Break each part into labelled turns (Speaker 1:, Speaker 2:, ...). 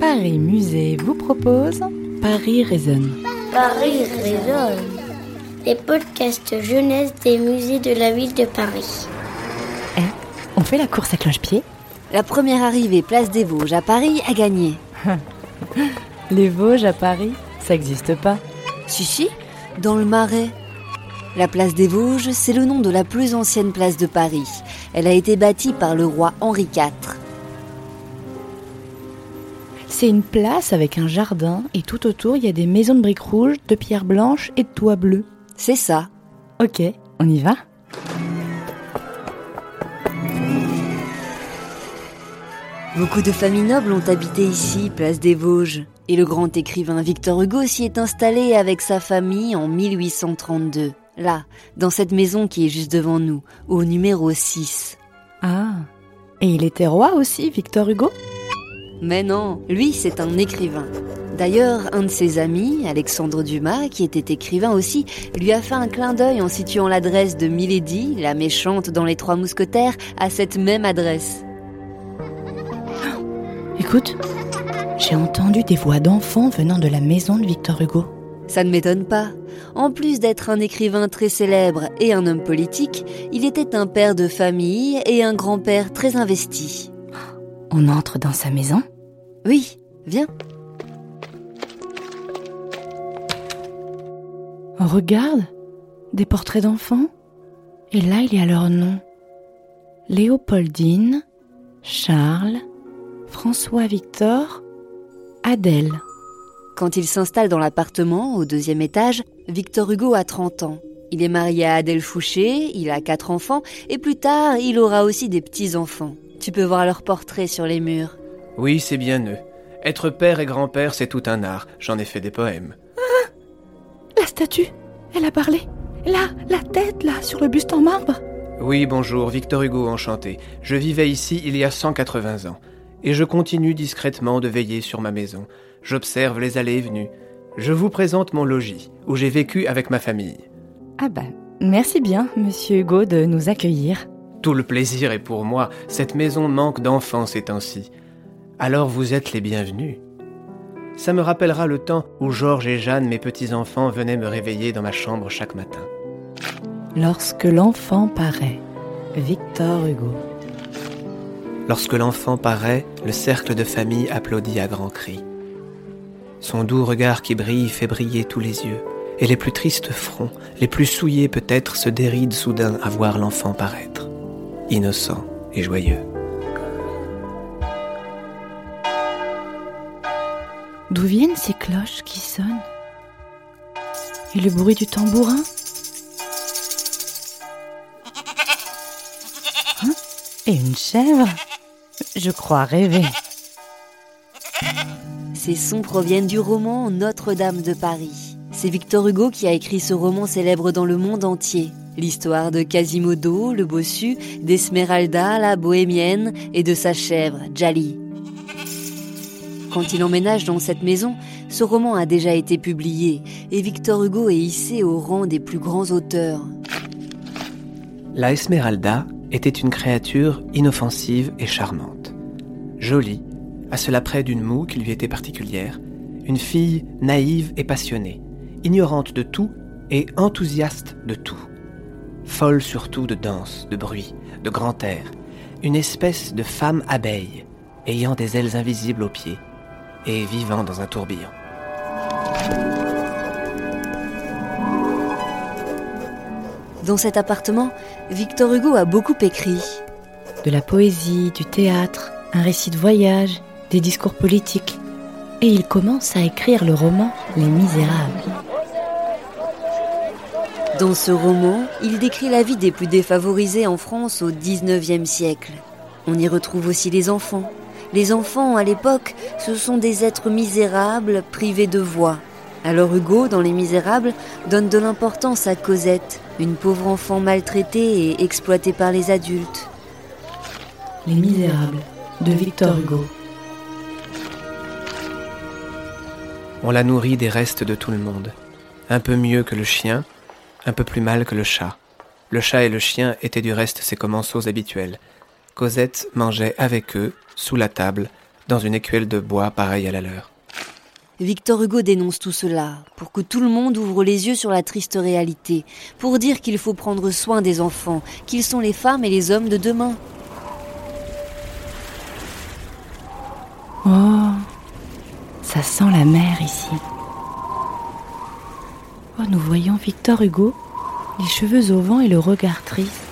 Speaker 1: Paris Musée vous propose Paris résonne.
Speaker 2: Paris résonne. Les podcasts jeunesse des musées de la ville de Paris.
Speaker 1: Eh, on fait la course à cloche-pied?
Speaker 3: La première arrivée place des Vosges à Paris a gagné.
Speaker 1: Les Vosges à Paris, ça n'existe pas.
Speaker 3: Si, si, dans le Marais. La place des Vosges, c'est le nom de la plus ancienne place de Paris. Elle a été bâtie par le roi Henri IV.
Speaker 1: C'est une place avec un jardin et tout autour il y a des maisons de briques rouges, de pierres blanches et de toits bleus.
Speaker 3: C'est ça.
Speaker 1: Ok, on y va?
Speaker 3: Beaucoup de familles nobles ont habité ici, place des Vosges. Et le grand écrivain Victor Hugo s'y est installé avec sa famille en 1832. Là, dans cette maison qui est juste devant nous, au numéro 6.
Speaker 1: Ah, et il était roi aussi, Victor Hugo?
Speaker 3: Mais non, lui c'est un écrivain. D'ailleurs, un de ses amis, Alexandre Dumas, qui était écrivain aussi, lui a fait un clin d'œil en situant l'adresse de Milady, la méchante dans les Trois Mousquetaires, à cette même adresse.
Speaker 1: Écoute, j'ai entendu des voix d'enfants venant de la maison de Victor Hugo.
Speaker 3: Ça ne m'étonne pas. En plus d'être un écrivain très célèbre et un homme politique, il était un père de famille et un grand-père très investi.
Speaker 1: On entre dans sa maison?
Speaker 3: Oui, viens.
Speaker 1: Regarde, des portraits d'enfants. Et là, il y a leur nom. Léopoldine, Charles, François Victor, Adèle.
Speaker 3: Quand il s'installe dans l'appartement, au deuxième étage, Victor Hugo a 30 ans. Il est marié à Adèle Fouché, il a quatre enfants, et plus tard, il aura aussi des petits-enfants. Tu peux voir leurs portraits sur les murs.
Speaker 4: Oui, c'est bien eux. Être père et grand-père, c'est tout un art. J'en ai fait des poèmes.
Speaker 1: Ah La statue Elle a parlé Là, la tête, là, sur le buste en marbre
Speaker 4: Oui, bonjour, Victor Hugo, enchanté. Je vivais ici il y a 180 ans. Et je continue discrètement de veiller sur ma maison. J'observe les allées et venues. Je vous présente mon logis, où j'ai vécu avec ma famille.
Speaker 1: Ah ben, merci bien, monsieur Hugo, de nous accueillir.
Speaker 4: Tout le plaisir est pour moi. Cette maison manque d'enfants ces temps-ci. Alors vous êtes les bienvenus. Ça me rappellera le temps où Georges et Jeanne, mes petits-enfants, venaient me réveiller dans ma chambre chaque matin.
Speaker 1: Lorsque l'enfant paraît, Victor Hugo.
Speaker 4: Lorsque l'enfant paraît, le cercle de famille applaudit à grands cris. Son doux regard qui brille fait briller tous les yeux, et les plus tristes fronts, les plus souillés peut-être, se dérident soudain à voir l'enfant paraître, innocent et joyeux.
Speaker 1: D'où viennent ces cloches qui sonnent? Et le bruit du tambourin? Hein? Et une chèvre? Je crois rêver.
Speaker 3: Ces sons proviennent du roman Notre-Dame de Paris. C'est Victor Hugo qui a écrit ce roman célèbre dans le monde entier. L'histoire de Quasimodo, le bossu, d'Esmeralda, la bohémienne, et de sa chèvre, Jali. Quand il emménage dans cette maison, ce roman a déjà été publié et Victor Hugo est hissé au rang des plus grands auteurs.
Speaker 4: La Esmeralda était une créature inoffensive et charmante. Jolie, à cela près d'une moue qui lui était particulière, une fille naïve et passionnée, ignorante de tout et enthousiaste de tout. Folle surtout de danse, de bruit, de grand air, une espèce de femme abeille, ayant des ailes invisibles aux pieds et vivant dans un tourbillon.
Speaker 3: Dans cet appartement, Victor Hugo a beaucoup écrit.
Speaker 1: De la poésie, du théâtre, un récit de voyage, des discours politiques. Et il commence à écrire le roman Les Misérables.
Speaker 3: Dans ce roman, il décrit la vie des plus défavorisés en France au XIXe siècle. On y retrouve aussi les enfants. Les enfants, à l'époque, ce sont des êtres misérables, privés de voix. Alors Hugo, dans Les Misérables, donne de l'importance à Cosette, une pauvre enfant maltraitée et exploitée par les adultes.
Speaker 1: Les Misérables de Victor Hugo.
Speaker 4: On la nourrit des restes de tout le monde. Un peu mieux que le chien, un peu plus mal que le chat. Le chat et le chien étaient du reste ses commensaux habituels. Cosette mangeait avec eux, sous la table, dans une écuelle de bois pareille à la leur.
Speaker 3: Victor Hugo dénonce tout cela, pour que tout le monde ouvre les yeux sur la triste réalité, pour dire qu'il faut prendre soin des enfants, qu'ils sont les femmes et les hommes de demain.
Speaker 1: Oh, ça sent la mer ici. Nous voyons Victor Hugo, les cheveux au vent et le regard triste.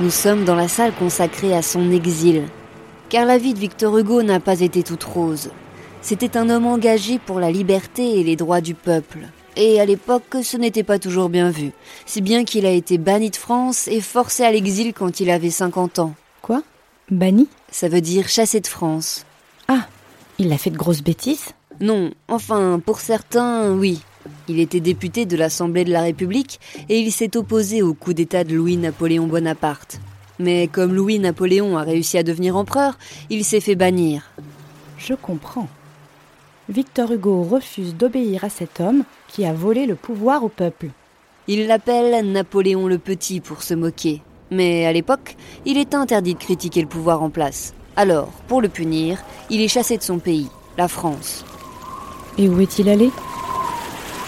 Speaker 3: Nous sommes dans la salle consacrée à son exil, car la vie de Victor Hugo n'a pas été toute rose. C'était un homme engagé pour la liberté et les droits du peuple. Et à l'époque, ce n'était pas toujours bien vu, si bien qu'il a été banni de France et forcé à l'exil quand il avait 50 ans.
Speaker 1: Quoi? Banni?
Speaker 3: Ça veut dire chassé de France.
Speaker 1: Ah, il a fait de grosses bêtises?
Speaker 3: Non, enfin, pour certains, oui. Il était député de l'Assemblée de la République et il s'est opposé au coup d'État de Louis-Napoléon Bonaparte. Mais comme Louis-Napoléon a réussi à devenir empereur, il s'est fait bannir.
Speaker 1: Je comprends. Victor Hugo refuse d'obéir à cet homme qui a volé le pouvoir au peuple.
Speaker 3: Il l'appelle Napoléon le Petit pour se moquer. Mais à l'époque, il est interdit de critiquer le pouvoir en place. Alors, pour le punir, il est chassé de son pays, la France.
Speaker 1: Et où est-il allé?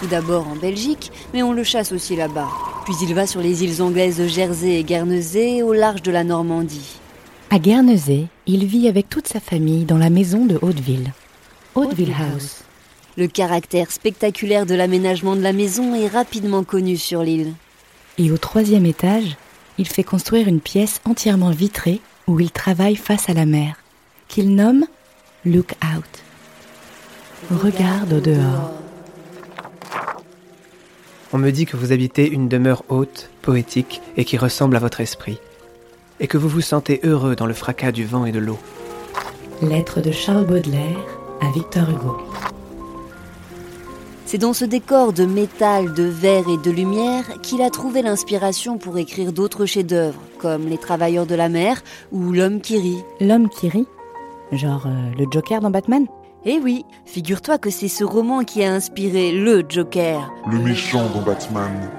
Speaker 3: Tout d'abord en Belgique, mais on le chasse aussi là-bas. Puis il va sur les îles anglaises de Jersey et Guernesey au large de la Normandie.
Speaker 1: À Guernesey, il vit avec toute sa famille dans la maison de Hauteville. Hauteville House.
Speaker 3: Le caractère spectaculaire de l'aménagement de la maison est rapidement connu sur l'île.
Speaker 1: Et au troisième étage, il fait construire une pièce entièrement vitrée où il travaille face à la mer, qu'il nomme Look Out. Regarde au dehors.
Speaker 4: On me dit que vous habitez une demeure haute, poétique et qui ressemble à votre esprit, et que vous vous sentez heureux dans le fracas du vent et de l'eau.
Speaker 1: Lettre de Charles Baudelaire à Victor Hugo.
Speaker 3: C'est dans ce décor de métal, de verre et de lumière qu'il a trouvé l'inspiration pour écrire d'autres chefs-d'œuvre, comme Les Travailleurs de la mer ou L'homme qui rit.
Speaker 1: L'homme qui rit Genre euh, le Joker dans Batman?
Speaker 3: Eh oui, figure-toi que c'est ce roman qui a inspiré le Joker.
Speaker 5: Le méchant dans Batman.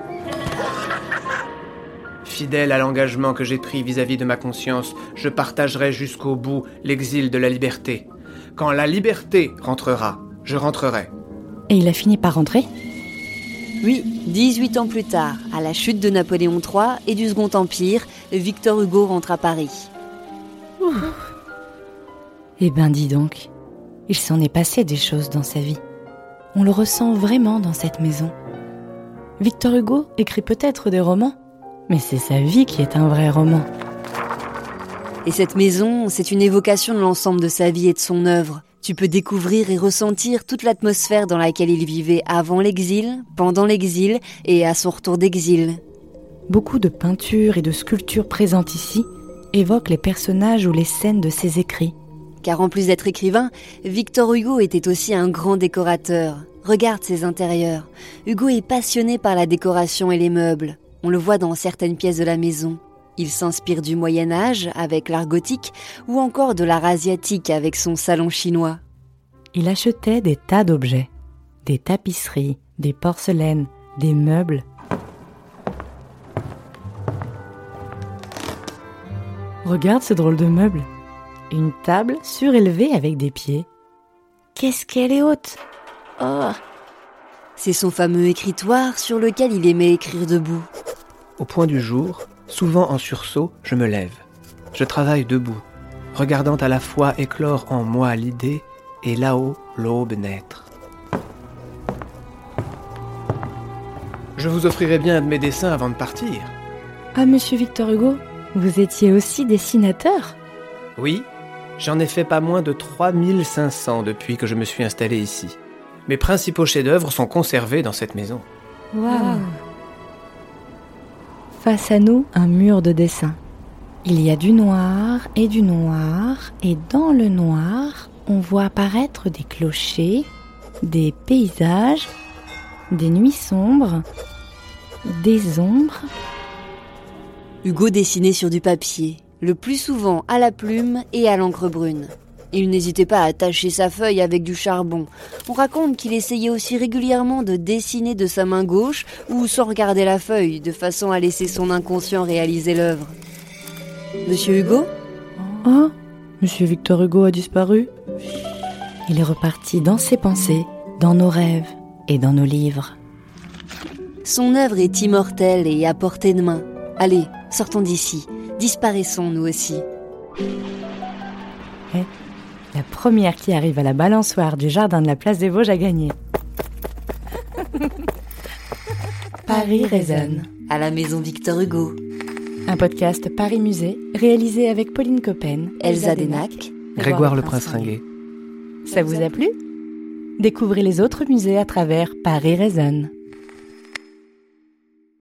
Speaker 4: Fidèle à l'engagement que j'ai pris vis-à-vis de ma conscience, je partagerai jusqu'au bout l'exil de la liberté. Quand la liberté rentrera, je rentrerai.
Speaker 1: Et il a fini par rentrer?
Speaker 3: Oui, 18 ans plus tard, à la chute de Napoléon III et du Second Empire, Victor Hugo rentre à Paris.
Speaker 1: Eh ben dis donc, il s'en est passé des choses dans sa vie. On le ressent vraiment dans cette maison. Victor Hugo écrit peut-être des romans, mais c'est sa vie qui est un vrai roman.
Speaker 3: Et cette maison, c'est une évocation de l'ensemble de sa vie et de son œuvre. Tu peux découvrir et ressentir toute l'atmosphère dans laquelle il vivait avant l'exil, pendant l'exil et à son retour d'exil.
Speaker 1: Beaucoup de peintures et de sculptures présentes ici évoquent les personnages ou les scènes de ses écrits.
Speaker 3: Car en plus d'être écrivain, Victor Hugo était aussi un grand décorateur. Regarde ses intérieurs. Hugo est passionné par la décoration et les meubles. On le voit dans certaines pièces de la maison. Il s'inspire du Moyen Âge avec l'art gothique ou encore de l'art asiatique avec son salon chinois.
Speaker 1: Il achetait des tas d'objets, des tapisseries, des porcelaines, des meubles. Regarde ce drôle de meuble. Une table surélevée avec des pieds. Qu'est-ce qu'elle est haute Oh
Speaker 3: C'est son fameux écritoire sur lequel il aimait écrire debout.
Speaker 4: Au point du jour, souvent en sursaut, je me lève. Je travaille debout, regardant à la fois éclore en moi l'idée et là-haut l'aube naître. Je vous offrirai bien un de mes dessins avant de partir.
Speaker 1: Ah, monsieur Victor Hugo, vous étiez aussi dessinateur?
Speaker 4: Oui, j'en ai fait pas moins de 3500 depuis que je me suis installé ici. Mes principaux chefs-d'œuvre sont conservés dans cette maison.
Speaker 1: Waouh Face à nous, un mur de dessin. Il y a du noir et du noir, et dans le noir, on voit apparaître des clochers, des paysages, des nuits sombres, des ombres.
Speaker 3: Hugo dessinait sur du papier, le plus souvent à la plume et à l'encre brune. Il n'hésitait pas à attacher sa feuille avec du charbon. On raconte qu'il essayait aussi régulièrement de dessiner de sa main gauche ou sans regarder la feuille, de façon à laisser son inconscient réaliser l'œuvre. Monsieur Hugo
Speaker 1: Oh Monsieur Victor Hugo a disparu Il est reparti dans ses pensées, dans nos rêves et dans nos livres.
Speaker 3: Son œuvre est immortelle et à portée de main. Allez, sortons d'ici. Disparaissons nous aussi.
Speaker 1: Eh, la première qui arrive à la balançoire du jardin de la place des Vosges a gagné. Paris résonne.
Speaker 3: À la maison Victor Hugo.
Speaker 1: Un podcast Paris Musée réalisé avec Pauline Coppen,
Speaker 3: Elsa Denac,
Speaker 4: Grégoire le Prince Ringuet.
Speaker 1: Ça vous a plu? Découvrez les autres musées à travers Paris résonne.